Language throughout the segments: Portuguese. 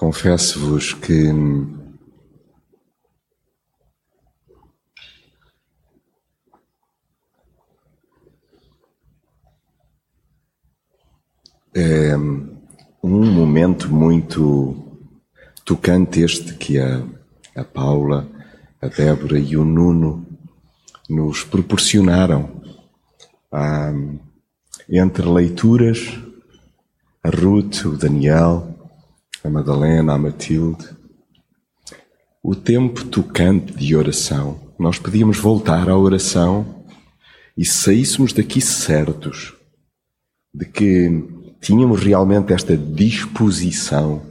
Confesso-vos que é um momento muito tocante este que a, a Paula, a Débora e o Nuno nos proporcionaram. Ah, entre leituras, a Ruth, o Daniel, a Madalena, a Matilde, o tempo tocante de oração. Nós podíamos voltar à oração e saíssemos daqui certos de que tínhamos realmente esta disposição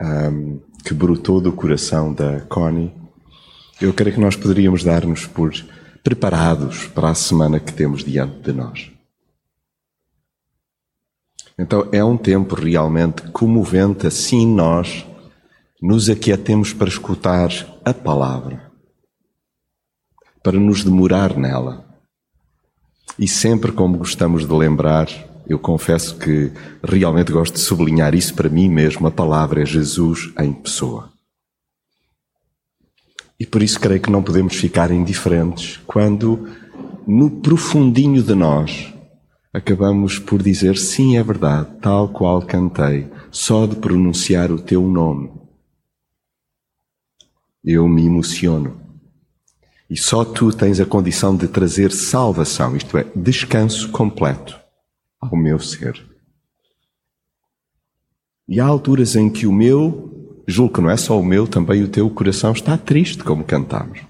um, que brotou do coração da Connie, eu creio que nós poderíamos dar-nos por preparados para a semana que temos diante de nós. Então é um tempo realmente comovente, assim nós nos aquietemos para escutar a palavra, para nos demorar nela. E sempre como gostamos de lembrar, eu confesso que realmente gosto de sublinhar isso para mim mesmo, a palavra é Jesus em pessoa. E por isso creio que não podemos ficar indiferentes quando, no profundinho de nós, acabamos por dizer sim, é verdade, tal qual cantei, só de pronunciar o teu nome. Eu me emociono. E só tu tens a condição de trazer salvação, isto é, descanso completo ao meu ser. E há alturas em que o meu, julgo que não é só o meu, também o teu coração está triste, como cantamos.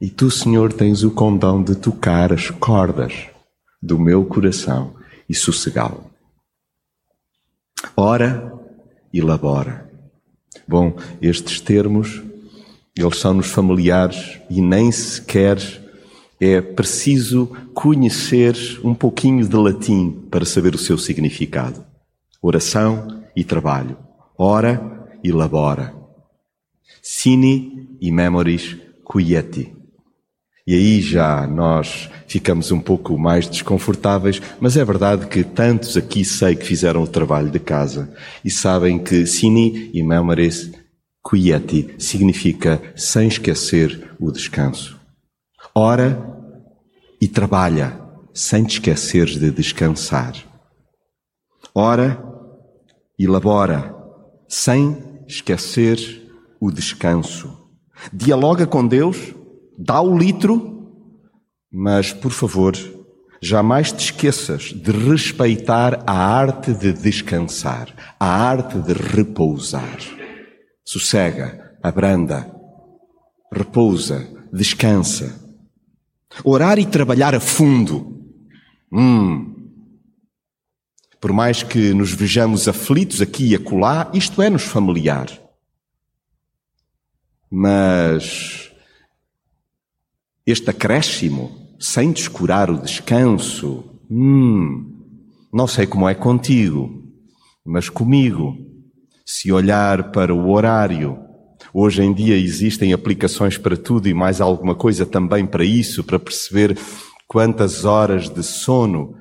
E tu, Senhor, tens o condão de tocar as cordas do meu coração e sossegá-lo. Ora e labora. Bom, estes termos, eles são-nos familiares e nem sequer é preciso conhecer um pouquinho de latim para saber o seu significado. Oração e trabalho. Ora e labora. Sine e memoris quieti. E aí já nós ficamos um pouco mais desconfortáveis, mas é verdade que tantos aqui sei que fizeram o trabalho de casa e sabem que sine e memoris quieti significa sem esquecer o descanso. Ora e trabalha sem te esqueceres de descansar. Ora e labora sem esquecer o descanso. Dialoga com Deus, dá o litro, mas por favor, jamais te esqueças de respeitar a arte de descansar, a arte de repousar. Sossega, abranda, repousa, descansa. Orar e trabalhar a fundo. Hum. Por mais que nos vejamos aflitos aqui e acolá, isto é-nos familiar. Mas este acréscimo, sem descurar o descanso, hum, não sei como é contigo, mas comigo, se olhar para o horário, Hoje em dia existem aplicações para tudo e mais alguma coisa também para isso, para perceber quantas horas de sono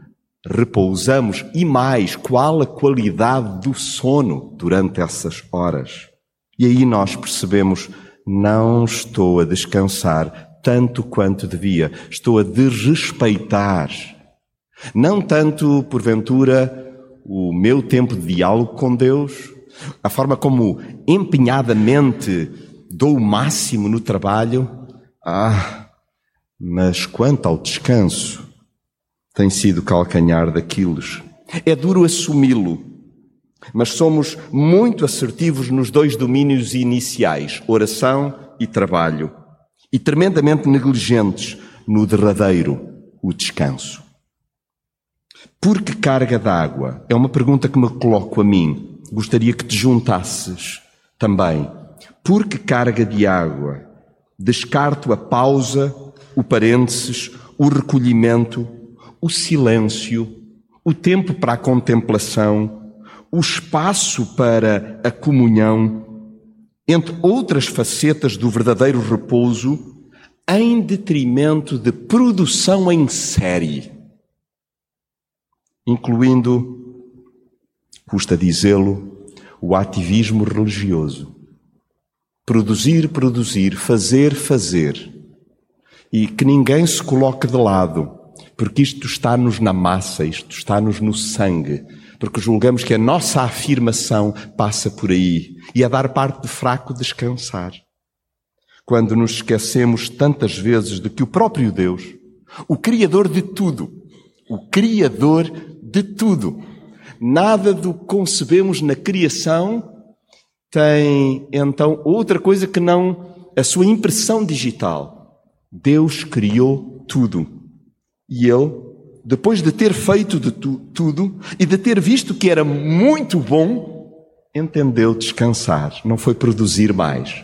repousamos e mais, qual a qualidade do sono durante essas horas. E aí nós percebemos, não estou a descansar tanto quanto devia, estou a desrespeitar. Não tanto, porventura, o meu tempo de diálogo com Deus, a forma como empenhadamente dou o máximo no trabalho, ah, mas quanto ao descanso, tem sido calcanhar daqueles. É duro assumi-lo, mas somos muito assertivos nos dois domínios iniciais, oração e trabalho, e tremendamente negligentes no derradeiro, o descanso. Por que carga d'água? É uma pergunta que me coloco a mim gostaria que te juntasses também. Porque carga de água? Descarto a pausa, o parênteses, o recolhimento, o silêncio, o tempo para a contemplação, o espaço para a comunhão, entre outras facetas do verdadeiro repouso, em detrimento de produção em série, incluindo custa dizê-lo, o ativismo religioso. Produzir, produzir, fazer, fazer. E que ninguém se coloque de lado, porque isto está-nos na massa, isto está-nos no sangue, porque julgamos que a nossa afirmação passa por aí e a dar parte de fraco descansar. Quando nos esquecemos tantas vezes de que o próprio Deus, o Criador de tudo, o Criador de tudo, nada do que concebemos na criação tem então outra coisa que não a sua impressão digital. Deus criou tudo. E Ele, depois de ter feito de tu, tudo e de ter visto que era muito bom, entendeu descansar. Não foi produzir mais.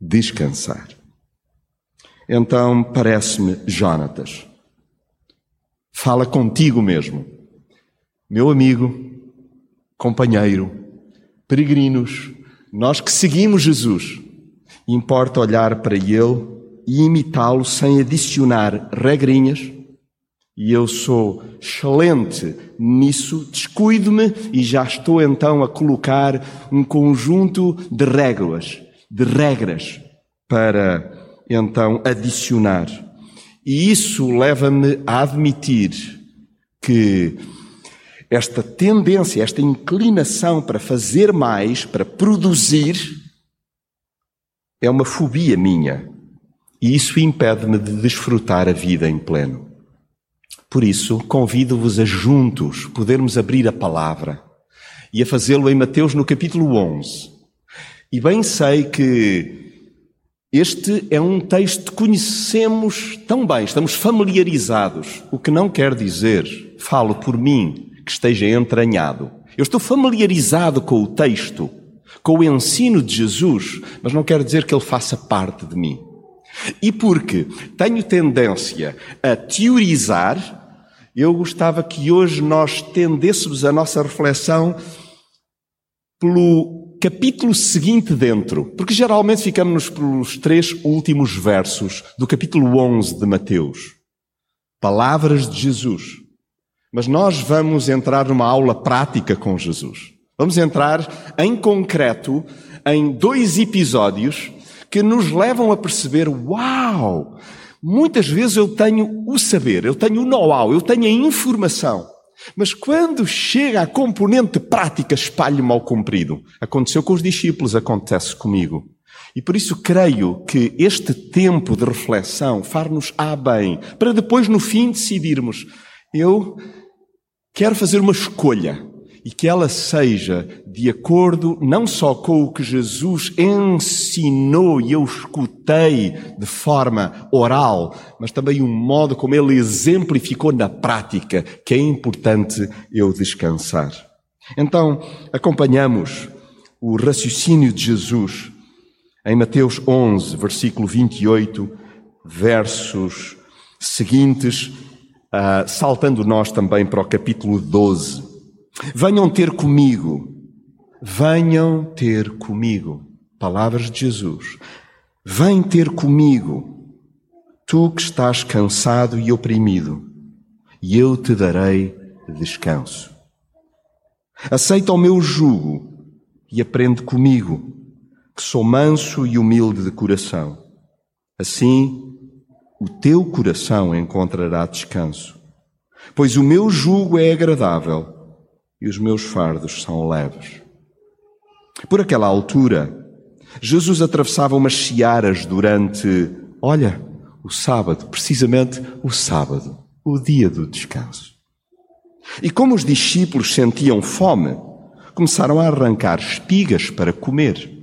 Descansar. Então parece-me, Jonatas, fala contigo mesmo, meu amigo, companheiro, peregrinos, nós que seguimos Jesus, importa olhar para Ele e imitá-lo sem adicionar regrinhas. E eu sou excelente nisso, descuido-me e já estou então a colocar um conjunto de regras, de regras para então adicionar. E isso leva-me a admitir que esta tendência, esta inclinação para fazer mais, para produzir, é uma fobia minha. E isso impede-me de desfrutar a vida em pleno. Por isso, convido-vos a juntos podermos abrir a palavra e a fazê-lo em Mateus no capítulo 11. E bem sei que este é um texto que conhecemos tão bem, estamos familiarizados, o que não quer dizer, falo por mim, que esteja entranhado. Eu estou familiarizado com o texto, com o ensino de Jesus, mas não quer dizer que ele faça parte de mim. E porque tenho tendência a teorizar, eu gostava que hoje nós tendêssemos a nossa reflexão pelo capítulo seguinte dentro, porque geralmente ficamos pelos três últimos versos do capítulo 11 de Mateus. Palavras de Jesus. Mas nós vamos entrar numa aula prática com Jesus. Vamos entrar em concreto em dois episódios que nos levam a perceber: uau! Muitas vezes eu tenho o saber, eu tenho o know-how, eu tenho a informação. Mas quando chega a componente prática, espalho mal comprido. Aconteceu com os discípulos, acontece comigo. E por isso creio que este tempo de reflexão far-nos a bem, para depois no fim decidirmos, eu quero fazer uma escolha e que ela seja de acordo não só com o que Jesus ensinou e eu escutei de forma oral, mas também um modo como ele exemplificou na prática, que é importante eu descansar. Então, acompanhamos o raciocínio de Jesus em Mateus 11, versículo 28, versos seguintes Uh, saltando nós também para o capítulo 12. Venham ter comigo, venham ter comigo. Palavras de Jesus. Vem ter comigo, tu que estás cansado e oprimido, e eu te darei descanso. Aceita o meu jugo e aprende comigo, que sou manso e humilde de coração. Assim, o teu coração encontrará descanso. Pois o meu jugo é agradável e os meus fardos são leves. Por aquela altura, Jesus atravessava umas searas durante, olha, o sábado, precisamente o sábado, o dia do descanso. E como os discípulos sentiam fome, começaram a arrancar espigas para comer.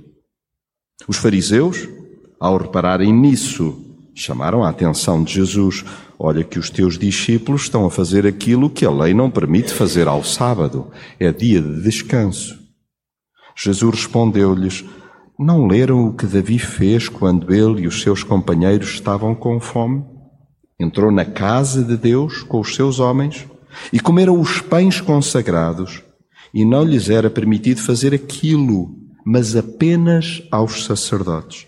Os fariseus, ao repararem nisso, chamaram a atenção de Jesus. Olha que os teus discípulos estão a fazer aquilo que a lei não permite fazer ao sábado. É dia de descanso. Jesus respondeu-lhes: Não leram o que Davi fez quando ele e os seus companheiros estavam com fome? Entrou na casa de Deus com os seus homens e comeram os pães consagrados, e não lhes era permitido fazer aquilo, mas apenas aos sacerdotes.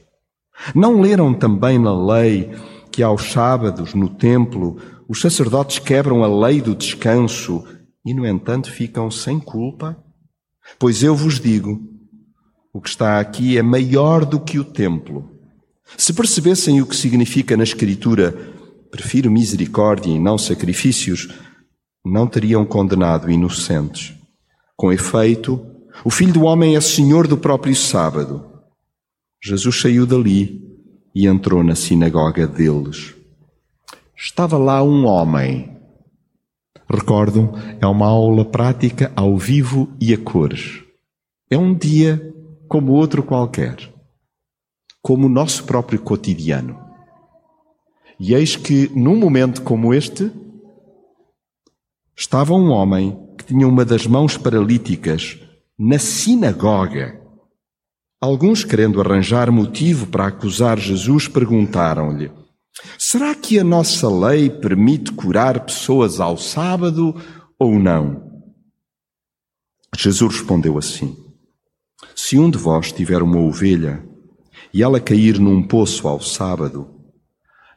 Não leram também na lei que aos sábados, no templo, os sacerdotes quebram a lei do descanso e, no entanto, ficam sem culpa? Pois eu vos digo: o que está aqui é maior do que o templo. Se percebessem o que significa na Escritura, prefiro misericórdia e não sacrifícios, não teriam condenado inocentes. Com efeito, o Filho do Homem é Senhor do próprio sábado. Jesus saiu dali e entrou na sinagoga deles. Estava lá um homem. Recordo, é uma aula prática ao vivo e a cores. É um dia como outro qualquer, como o nosso próprio cotidiano. E eis que, num momento como este, estava um homem que tinha uma das mãos paralíticas na sinagoga. Alguns, querendo arranjar motivo para acusar Jesus, perguntaram-lhe: Será que a nossa lei permite curar pessoas ao sábado ou não? Jesus respondeu assim: se um de vós tiver uma ovelha e ela cair num poço ao sábado,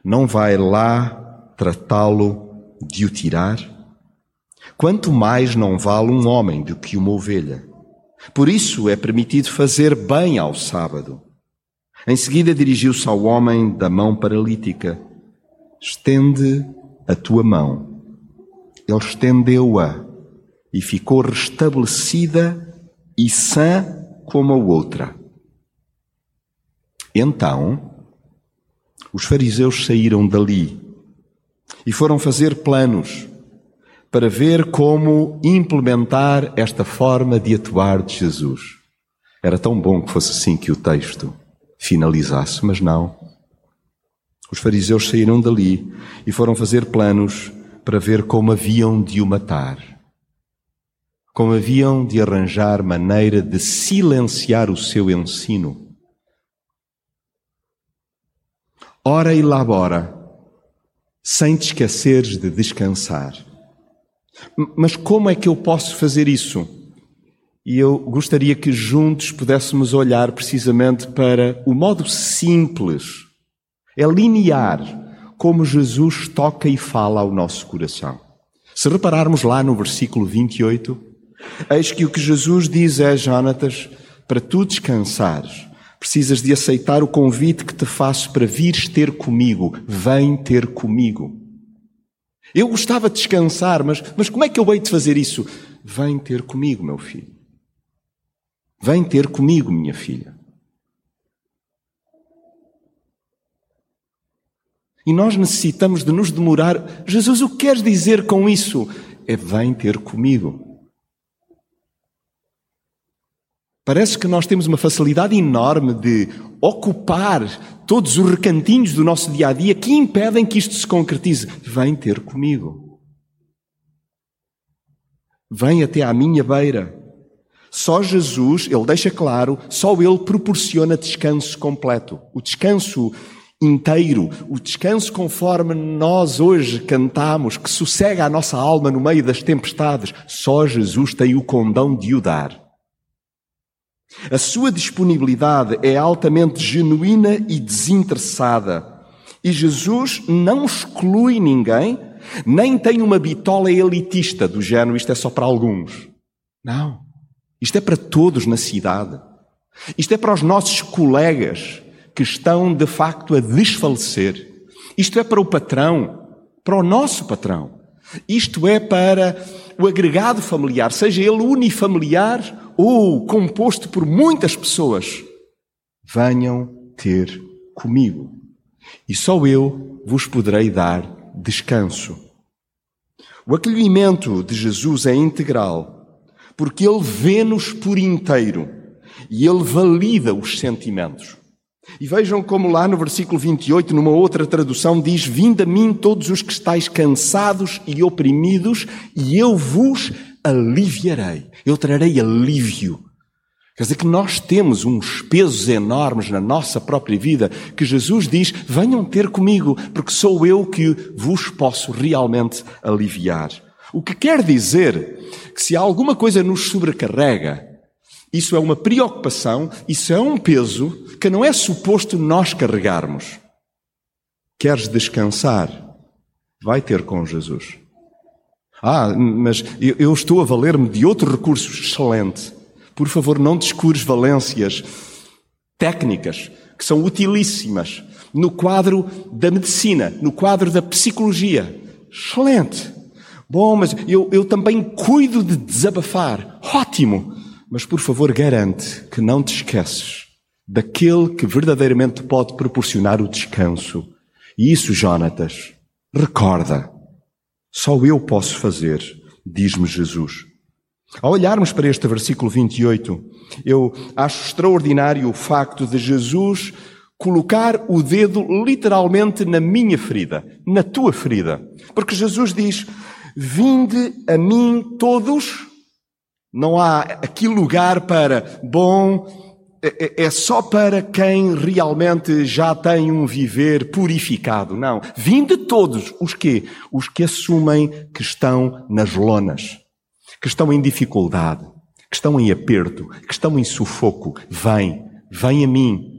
não vai lá tratá-lo de o tirar? Quanto mais não vale um homem do que uma ovelha. Por isso é permitido fazer bem ao sábado. Em seguida dirigiu-se ao homem da mão paralítica: Estende a tua mão. Ele estendeu-a e ficou restabelecida e sã como a outra. Então, os fariseus saíram dali e foram fazer planos para ver como implementar esta forma de atuar de Jesus. Era tão bom que fosse assim que o texto finalizasse, mas não. Os fariseus saíram dali e foram fazer planos para ver como haviam de o matar como haviam de arranjar maneira de silenciar o seu ensino. Ora e labora, sem te esqueceres de descansar. Mas como é que eu posso fazer isso? E eu gostaria que juntos pudéssemos olhar precisamente para o modo simples, é linear, como Jesus toca e fala ao nosso coração. Se repararmos lá no versículo 28, Eis que o que Jesus diz é, Jonatas, para tu descansares, precisas de aceitar o convite que te faço para vires ter comigo. Vem ter comigo. Eu gostava de descansar, mas, mas como é que eu hei de fazer isso? Vem ter comigo, meu filho. Vem ter comigo, minha filha. E nós necessitamos de nos demorar. Jesus, o que queres dizer com isso? É vem ter comigo. Parece que nós temos uma facilidade enorme de ocupar todos os recantinhos do nosso dia a dia que impedem que isto se concretize. Vem ter comigo. Vem até à minha beira. Só Jesus, ele deixa claro, só ele proporciona descanso completo. O descanso inteiro, o descanso conforme nós hoje cantamos, que sossega a nossa alma no meio das tempestades, só Jesus tem o condão de o dar. A sua disponibilidade é altamente genuína e desinteressada. E Jesus não exclui ninguém, nem tem uma bitola elitista do género, isto é só para alguns. Não. Isto é para todos na cidade. Isto é para os nossos colegas que estão de facto a desfalecer. Isto é para o patrão, para o nosso patrão. Isto é para o agregado familiar, seja ele unifamiliar ou composto por muitas pessoas, venham ter comigo. E só eu vos poderei dar descanso. O acolhimento de Jesus é integral, porque ele vê-nos por inteiro e ele valida os sentimentos. E vejam como lá no versículo 28, numa outra tradução, diz: Vinde a mim todos os que estáis cansados e oprimidos, e eu vos aliviarei. Eu trarei alívio. Quer dizer que nós temos uns pesos enormes na nossa própria vida que Jesus diz: venham ter comigo, porque sou eu que vos posso realmente aliviar. O que quer dizer que se alguma coisa nos sobrecarrega, isso é uma preocupação, isso é um peso que não é suposto nós carregarmos. Queres descansar? Vai ter com Jesus. Ah, mas eu estou a valer-me de outro recurso excelente. Por favor, não descures valências técnicas que são utilíssimas no quadro da medicina, no quadro da psicologia. Excelente. Bom, mas eu, eu também cuido de desabafar. Ótimo. Mas por favor, garante que não te esqueces daquele que verdadeiramente pode proporcionar o descanso. E isso, Jonatas, recorda. Só eu posso fazer, diz-me Jesus. Ao olharmos para este versículo 28, eu acho extraordinário o facto de Jesus colocar o dedo literalmente na minha ferida, na tua ferida. Porque Jesus diz: Vinde a mim todos. Não há aqui lugar para, bom, é, é, é só para quem realmente já tem um viver purificado. Não. Vinde todos. Os quê? Os que assumem que estão nas lonas, que estão em dificuldade, que estão em aperto, que estão em sufoco. Vem. Vem a mim.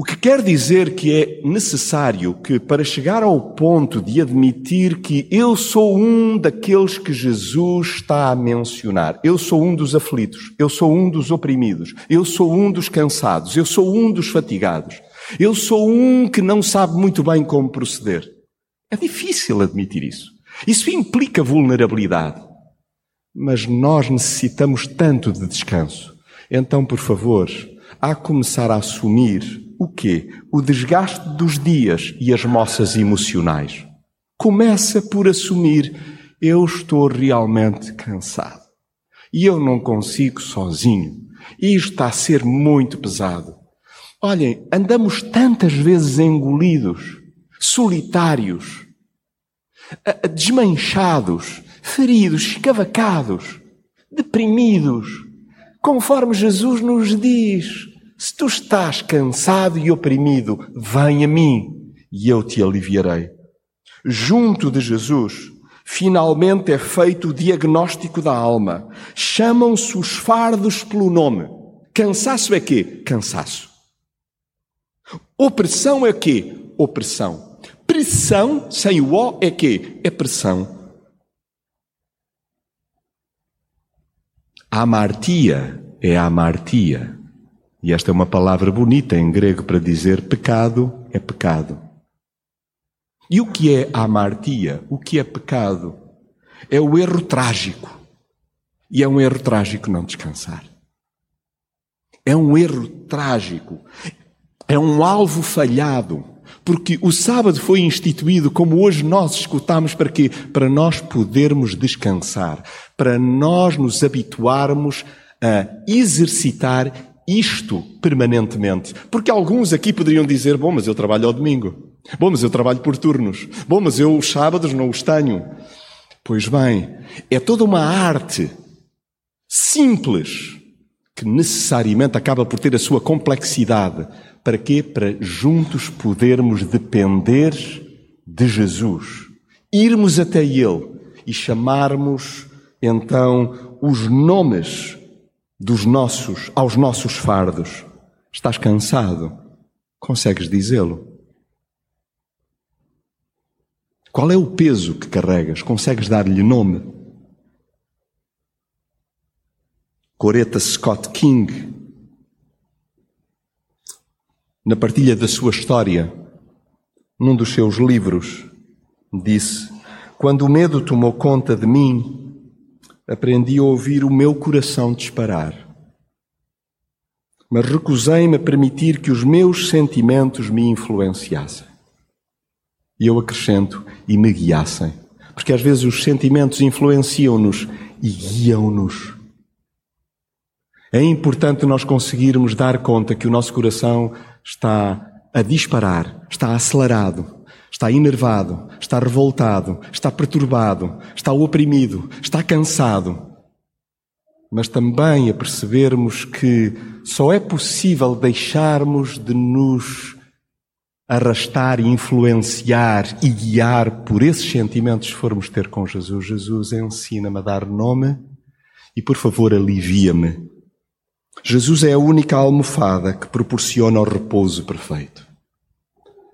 O que quer dizer que é necessário que, para chegar ao ponto de admitir que eu sou um daqueles que Jesus está a mencionar, eu sou um dos aflitos, eu sou um dos oprimidos, eu sou um dos cansados, eu sou um dos fatigados, eu sou um que não sabe muito bem como proceder. É difícil admitir isso. Isso implica vulnerabilidade. Mas nós necessitamos tanto de descanso. Então, por favor, a começar a assumir o quê? O desgaste dos dias e as moças emocionais. Começa por assumir eu estou realmente cansado. E eu não consigo sozinho. E isto está a ser muito pesado. Olhem, andamos tantas vezes engolidos, solitários, desmanchados, feridos, escavacados, deprimidos, conforme Jesus nos diz. Se tu estás cansado e oprimido, vem a mim e eu te aliviarei. Junto de Jesus, finalmente é feito o diagnóstico da alma. Chamam-se os fardos pelo nome. Cansaço é quê? Cansaço. Opressão é quê? Opressão. Pressão, sem o O, é quê? É pressão. Amartia é amartia. E esta é uma palavra bonita em grego para dizer pecado é pecado. E o que é amartia? O que é pecado? É o erro trágico. E é um erro trágico não descansar. É um erro trágico. É um alvo falhado. Porque o sábado foi instituído, como hoje nós escutamos, para quê? Para nós podermos descansar. Para nós nos habituarmos a exercitar isto permanentemente. Porque alguns aqui poderiam dizer: bom, mas eu trabalho ao domingo. Bom, mas eu trabalho por turnos. Bom, mas eu os sábados não os tenho. Pois bem, é toda uma arte simples que necessariamente acaba por ter a sua complexidade. Para quê? Para juntos podermos depender de Jesus. Irmos até Ele e chamarmos então os nomes dos nossos, aos nossos fardos. Estás cansado? Consegues dizê-lo? Qual é o peso que carregas? Consegues dar-lhe nome? Coreta Scott King, na partilha da sua história, num dos seus livros, disse: Quando o medo tomou conta de mim, aprendi a ouvir o meu coração disparar. Mas recusei-me a permitir que os meus sentimentos me influenciassem. E eu acrescento, e me guiassem. Porque às vezes os sentimentos influenciam-nos e guiam-nos. É importante nós conseguirmos dar conta que o nosso coração está a disparar, está acelerado, está enervado, está revoltado, está perturbado, está oprimido, está cansado. Mas também a percebermos que só é possível deixarmos de nos arrastar influenciar e guiar por esses sentimentos se formos ter com Jesus. Jesus ensina-me a dar nome e, por favor, alivia-me. Jesus é a única almofada que proporciona o repouso perfeito.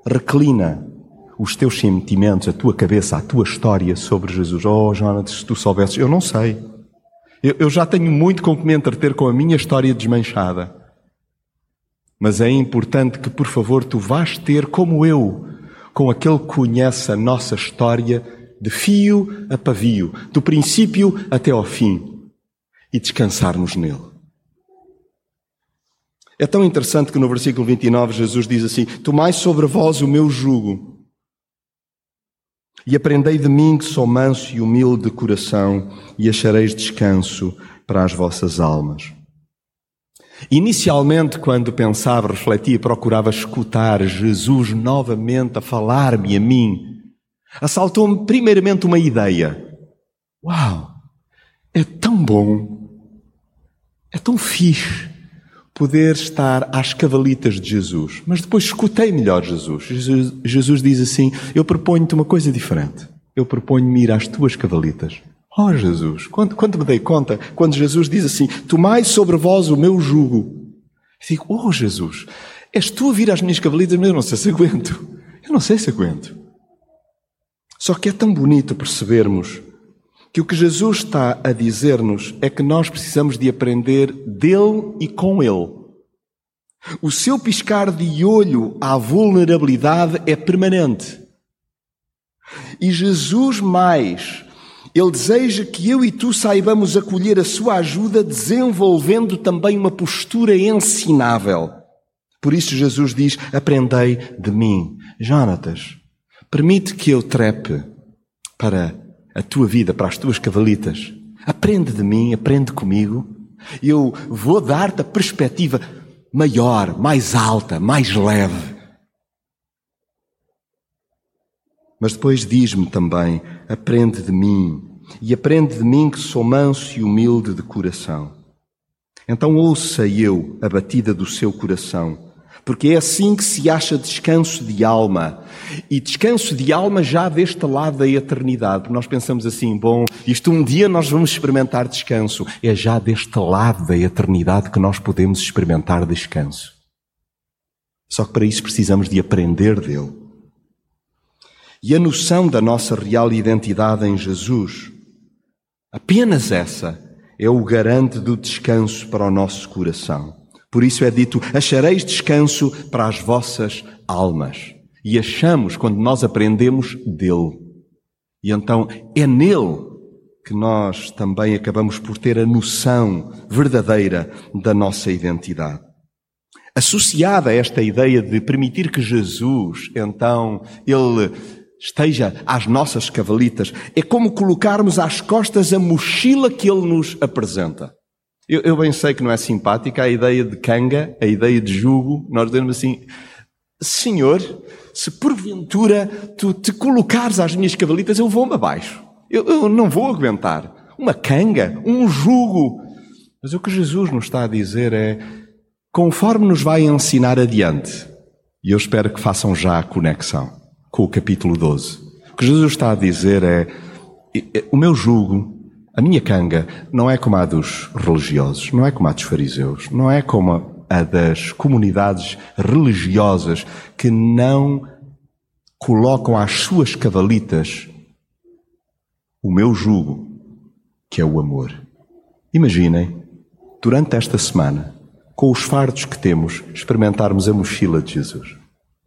Reclina os teus sentimentos, a tua cabeça, a tua história sobre Jesus. Oh, Jonas, se tu soubesses, eu não sei. Eu, eu já tenho muito com que me entreter com a minha história desmanchada. Mas é importante que, por favor, tu vás ter, como eu, com aquele que conhece a nossa história de fio a pavio, do princípio até ao fim, e descansarmos nele. É tão interessante que no versículo 29 Jesus diz assim: Tomai sobre vós o meu jugo e aprendei de mim que sou manso e humilde de coração e achareis descanso para as vossas almas. Inicialmente, quando pensava, refletia, procurava escutar Jesus novamente a falar-me a mim, assaltou-me primeiramente uma ideia. Uau! É tão bom, é tão fixe poder estar às cavalitas de Jesus. Mas depois escutei melhor Jesus. Jesus, Jesus diz assim: Eu proponho-te uma coisa diferente. Eu proponho-me ir às tuas cavalitas. Oh Jesus, quando, quando me dei conta, quando Jesus diz assim: Tomai sobre vós o meu jugo. Digo: Oh Jesus, és tu a vir às minhas cavalitas, mas eu não sei se aguento. Eu não sei se aguento. Só que é tão bonito percebermos que o que Jesus está a dizer-nos é que nós precisamos de aprender dele e com ele. O seu piscar de olho à vulnerabilidade é permanente. E Jesus mais, ele deseja que eu e tu saibamos acolher a sua ajuda desenvolvendo também uma postura ensinável. Por isso Jesus diz: "Aprendei de mim". Jonatas, permite que eu trepe para a tua vida para as tuas cavalitas. Aprende de mim, aprende comigo. Eu vou dar-te a perspectiva maior, mais alta, mais leve. Mas depois diz-me também: aprende de mim, e aprende de mim que sou manso e humilde de coração. Então ouça eu a batida do seu coração porque é assim que se acha descanso de alma. E descanso de alma já deste lado da eternidade. Porque nós pensamos assim, bom, isto um dia nós vamos experimentar descanso. É já deste lado da eternidade que nós podemos experimentar descanso. Só que para isso precisamos de aprender dele. E a noção da nossa real identidade em Jesus, apenas essa, é o garante do descanso para o nosso coração. Por isso é dito: achareis descanso para as vossas almas. E achamos quando nós aprendemos dele. E então é nele que nós também acabamos por ter a noção verdadeira da nossa identidade. Associada a esta ideia de permitir que Jesus, então, ele esteja às nossas cavalitas, é como colocarmos às costas a mochila que ele nos apresenta. Eu, eu, bem sei que não é simpática a ideia de canga, a ideia de jugo. Nós dizemos assim, Senhor, se porventura tu te colocares às minhas cavalitas, eu vou-me abaixo. Eu, eu não vou aguentar. Uma canga, um jugo. Mas o que Jesus nos está a dizer é, conforme nos vai ensinar adiante, e eu espero que façam já a conexão com o capítulo 12. O que Jesus está a dizer é, o meu jugo a minha canga não é como a dos religiosos, não é como a dos fariseus, não é como a das comunidades religiosas que não colocam às suas cavalitas o meu jugo, que é o amor. Imaginem, durante esta semana, com os fardos que temos, experimentarmos a mochila de Jesus.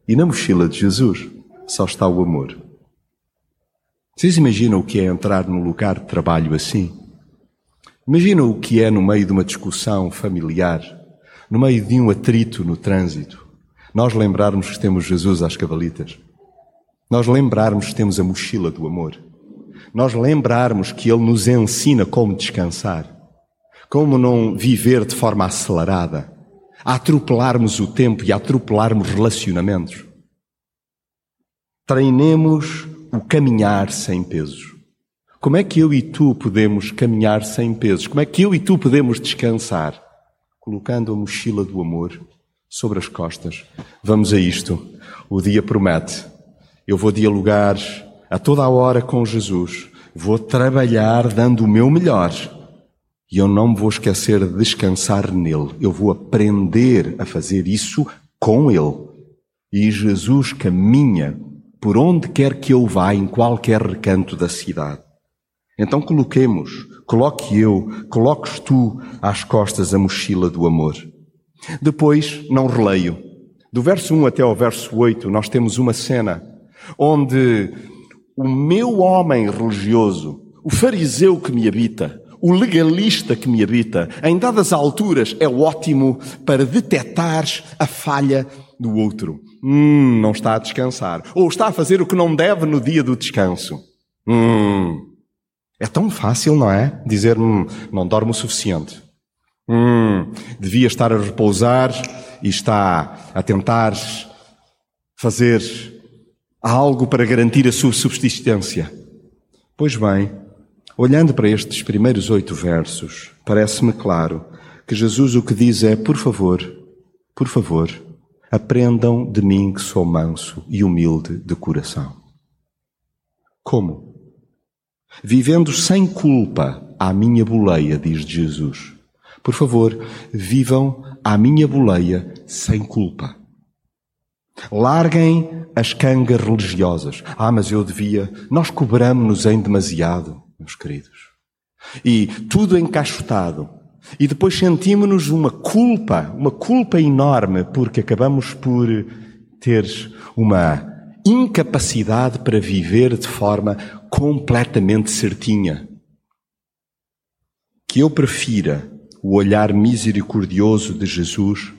E na mochila de Jesus só está o amor. Vocês imaginam o que é entrar num lugar de trabalho assim? Imaginam o que é no meio de uma discussão familiar, no meio de um atrito no trânsito, nós lembrarmos que temos Jesus às cavalitas, nós lembrarmos que temos a mochila do amor, nós lembrarmos que Ele nos ensina como descansar, como não viver de forma acelerada, a atropelarmos o tempo e a atropelarmos relacionamentos. Treinemos o caminhar sem pesos. Como é que eu e tu podemos caminhar sem pesos? Como é que eu e tu podemos descansar? Colocando a mochila do amor sobre as costas. Vamos a isto. O dia promete. Eu vou dialogar a toda a hora com Jesus. Vou trabalhar dando o meu melhor. E eu não me vou esquecer de descansar nele. Eu vou aprender a fazer isso com ele. E Jesus caminha por onde quer que eu vá, em qualquer recanto da cidade. Então coloquemos coloque eu, coloques tu às costas a mochila do amor. Depois, não releio. Do verso 1 até ao verso 8, nós temos uma cena onde o meu homem religioso, o fariseu que me habita, o legalista que me habita, em dadas alturas, é ótimo para detectares a falha do outro. Hum, não está a descansar. Ou está a fazer o que não deve no dia do descanso. Hum, é tão fácil, não é? Dizer, hum, não dorme o suficiente. Hum, devia estar a repousar e está a tentar fazer algo para garantir a sua subsistência. Pois bem, olhando para estes primeiros oito versos, parece-me claro que Jesus o que diz é: por favor, por favor, aprendam de mim que sou manso e humilde de coração. Como? Vivendo sem culpa à minha boleia, diz Jesus. Por favor, vivam à minha boleia sem culpa. Larguem as cangas religiosas. Ah, mas eu devia. Nós cobramos-nos em demasiado, meus queridos. E tudo encaixotado. E depois sentimos-nos uma culpa, uma culpa enorme, porque acabamos por ter uma incapacidade para viver de forma completamente certinha. Que eu prefira o olhar misericordioso de Jesus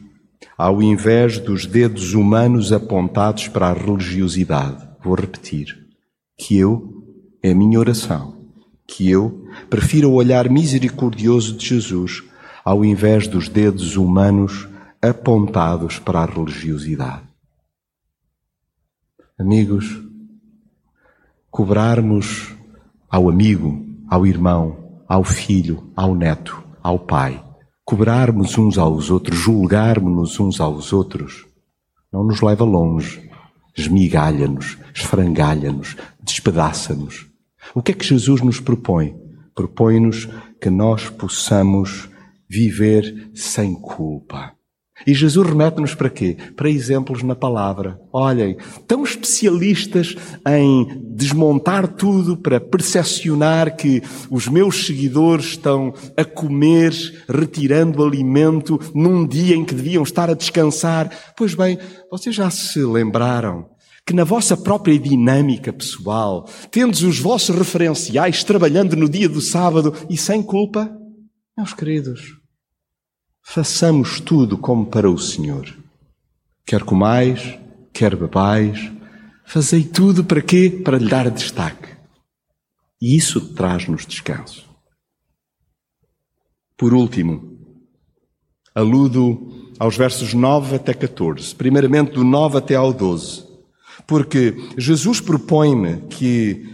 ao invés dos dedos humanos apontados para a religiosidade. Vou repetir. Que eu, é a minha oração, que eu prefira o olhar misericordioso de Jesus ao invés dos dedos humanos apontados para a religiosidade. Amigos, cobrarmos ao amigo, ao irmão, ao filho, ao neto, ao pai, cobrarmos uns aos outros, julgarmos-nos uns aos outros, não nos leva longe, esmigalha-nos, esfrangalha-nos, despedaça-nos. O que é que Jesus nos propõe? Propõe-nos que nós possamos viver sem culpa. E Jesus remete-nos para quê? Para exemplos na palavra. Olhem, tão especialistas em desmontar tudo para percepcionar que os meus seguidores estão a comer, retirando alimento num dia em que deviam estar a descansar. Pois bem, vocês já se lembraram que na vossa própria dinâmica pessoal, tendes os vossos referenciais trabalhando no dia do sábado e sem culpa? Meus queridos, façamos tudo como para o Senhor. Quer comais, quer bebais, fazei tudo para quê? Para lhe dar destaque. E isso traz-nos descanso. Por último, aludo aos versos 9 até 14, primeiramente do 9 até ao 12, porque Jesus propõe-me que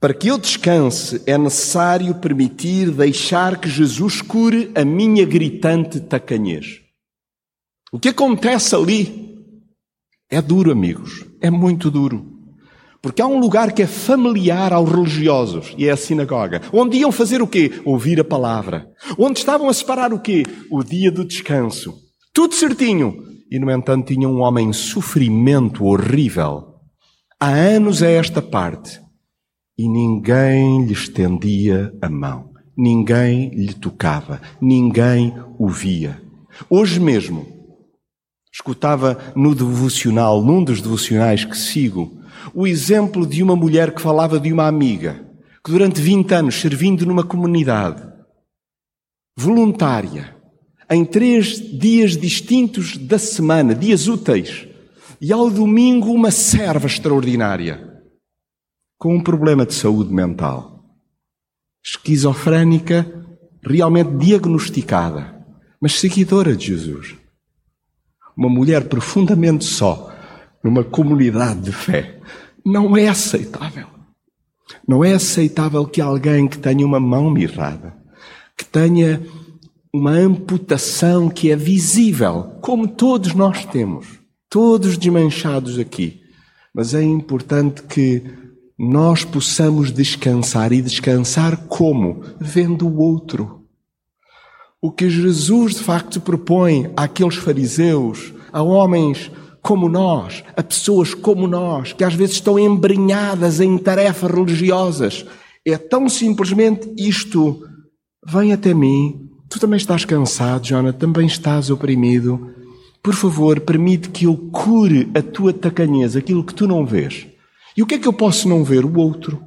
para que eu descanse, é necessário permitir deixar que Jesus cure a minha gritante tacanhez. O que acontece ali é duro, amigos. É muito duro. Porque há um lugar que é familiar aos religiosos, e é a sinagoga, onde iam fazer o quê? Ouvir a palavra. Onde estavam a separar o quê? O dia do descanso. Tudo certinho. E, no entanto, tinha um homem em sofrimento horrível. Há anos a esta parte e ninguém lhe estendia a mão, ninguém lhe tocava, ninguém o via. Hoje mesmo, escutava no devocional, num dos devocionais que sigo, o exemplo de uma mulher que falava de uma amiga que durante 20 anos servindo numa comunidade voluntária, em três dias distintos da semana, dias úteis, e ao domingo uma serva extraordinária com um problema de saúde mental, esquizofrénica, realmente diagnosticada, mas seguidora de Jesus. Uma mulher profundamente só, numa comunidade de fé. Não é aceitável. Não é aceitável que alguém que tenha uma mão mirrada, que tenha uma amputação que é visível, como todos nós temos, todos desmanchados aqui. Mas é importante que nós possamos descansar e descansar como? Vendo o outro. O que Jesus de facto propõe àqueles fariseus, a homens como nós, a pessoas como nós, que às vezes estão embrenhadas em tarefas religiosas, é tão simplesmente isto: vem até mim. Tu também estás cansado, Jonathan, também estás oprimido. Por favor, permite que eu cure a tua tacanhez, aquilo que tu não vês. E o que é que eu posso não ver? O outro.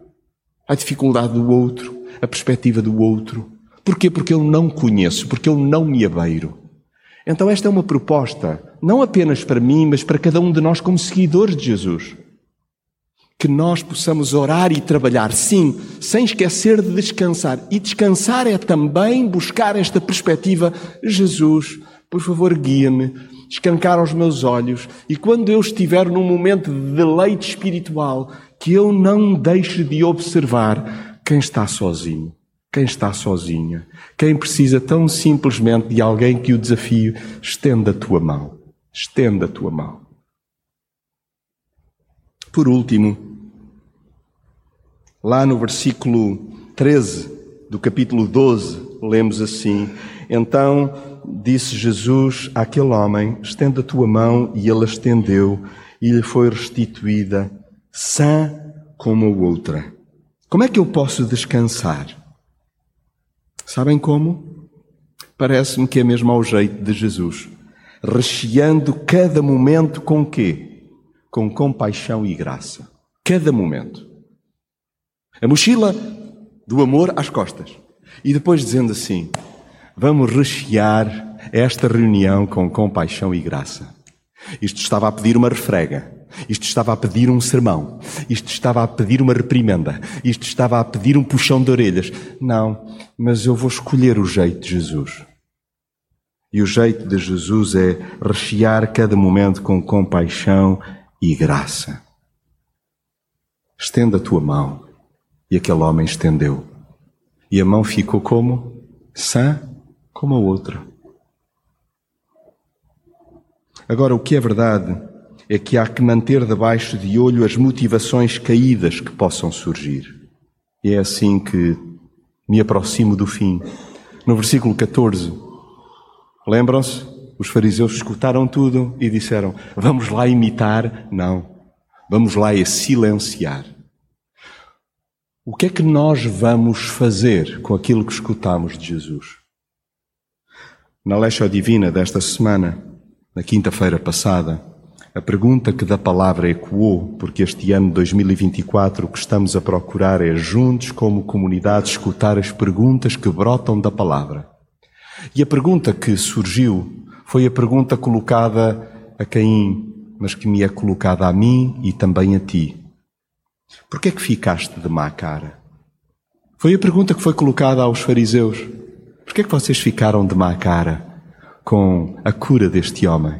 A dificuldade do outro, a perspectiva do outro. Porquê? Porque eu não conheço, porque eu não me abeiro. Então, esta é uma proposta, não apenas para mim, mas para cada um de nós como seguidores de Jesus. Que nós possamos orar e trabalhar, sim, sem esquecer de descansar. E descansar é também buscar esta perspectiva. Jesus, por favor, guia-me, escancar os meus olhos e quando eu estiver num momento de deleite espiritual, que eu não deixe de observar quem está sozinho quem está sozinha, quem precisa tão simplesmente de alguém que o desafie, estenda a tua mão. Estenda a tua mão. Por último, lá no versículo 13 do capítulo 12, lemos assim: Então disse Jesus àquele homem: Estenda a tua mão, e ele estendeu, e lhe foi restituída, sã como a outra. Como é que eu posso descansar? Sabem como? Parece-me que é mesmo ao jeito de Jesus, recheando cada momento com quê? Com compaixão e graça. Cada momento. A mochila do amor às costas. E depois dizendo assim: vamos rechear esta reunião com compaixão e graça. Isto estava a pedir uma refrega. Isto estava a pedir um sermão. Isto estava a pedir uma reprimenda. Isto estava a pedir um puxão de orelhas. Não, mas eu vou escolher o jeito de Jesus. E o jeito de Jesus é rechear cada momento com compaixão e graça. Estenda a tua mão. E aquele homem estendeu. E a mão ficou como? Sã como a outra. Agora, o que é verdade é que há que manter debaixo de olho as motivações caídas que possam surgir. E é assim que me aproximo do fim. No versículo 14, lembram-se? Os fariseus escutaram tudo e disseram: Vamos lá imitar? Não. Vamos lá é silenciar. O que é que nós vamos fazer com aquilo que escutamos de Jesus? Na Leixa Divina desta semana, na quinta-feira passada, a pergunta que da palavra ecoou, porque este ano 2024 o que estamos a procurar é juntos, como comunidade, escutar as perguntas que brotam da palavra. E a pergunta que surgiu foi a pergunta colocada a Caim, mas que me é colocada a mim e também a ti. Por que é que ficaste de má cara? Foi a pergunta que foi colocada aos fariseus. Por que é que vocês ficaram de má cara com a cura deste homem?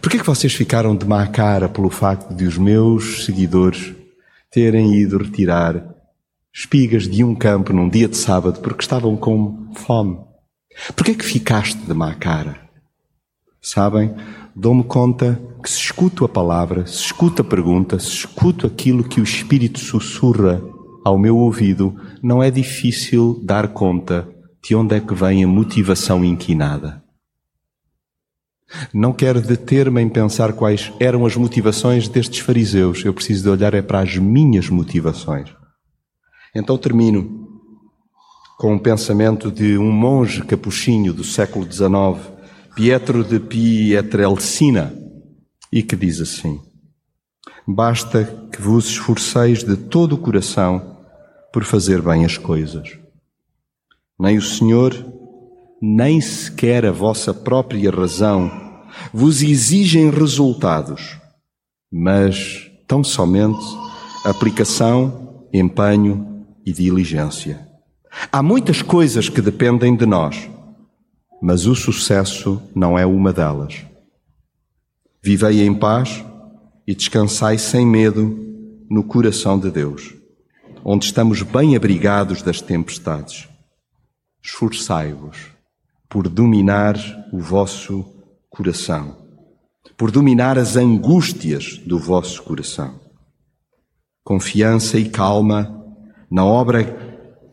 Por que é que vocês ficaram de má cara pelo facto de os meus seguidores terem ido retirar espigas de um campo num dia de sábado porque estavam com fome? Por que é que ficaste de má cara? Sabem, dou-me conta que se escuto a palavra, se escuto a pergunta, se escuto aquilo que o Espírito sussurra ao meu ouvido, não é difícil dar conta de onde é que vem a motivação inquinada. Não quero deter-me em pensar quais eram as motivações destes fariseus. Eu preciso de olhar é para as minhas motivações. Então termino com um pensamento de um monge capuchinho do século XIX, Pietro de Pietrelcina, e que diz assim: Basta que vos esforceis de todo o coração por fazer bem as coisas. Nem o Senhor, nem sequer a vossa própria razão vos exigem resultados, mas tão somente aplicação, empenho e diligência. Há muitas coisas que dependem de nós, mas o sucesso não é uma delas. Vivei em paz e descansai sem medo no coração de Deus, onde estamos bem abrigados das tempestades. Esforçai-vos por dominar o vosso coração, por dominar as angústias do vosso coração. Confiança e calma na obra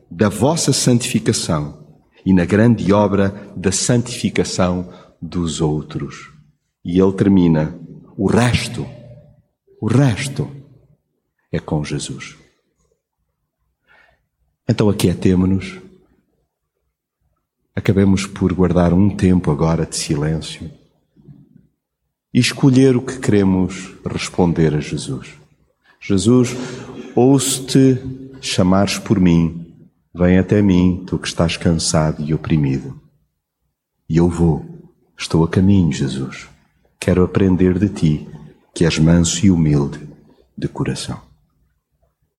da vossa santificação e na grande obra da santificação dos outros. E ele termina: o resto, o resto é com Jesus. Então aquietemo-nos acabemos por guardar um tempo agora de silêncio e escolher o que queremos responder a Jesus. Jesus, ouço-te chamares por mim, vem até mim, tu que estás cansado e oprimido. E eu vou, estou a caminho, Jesus. Quero aprender de ti, que és manso e humilde de coração.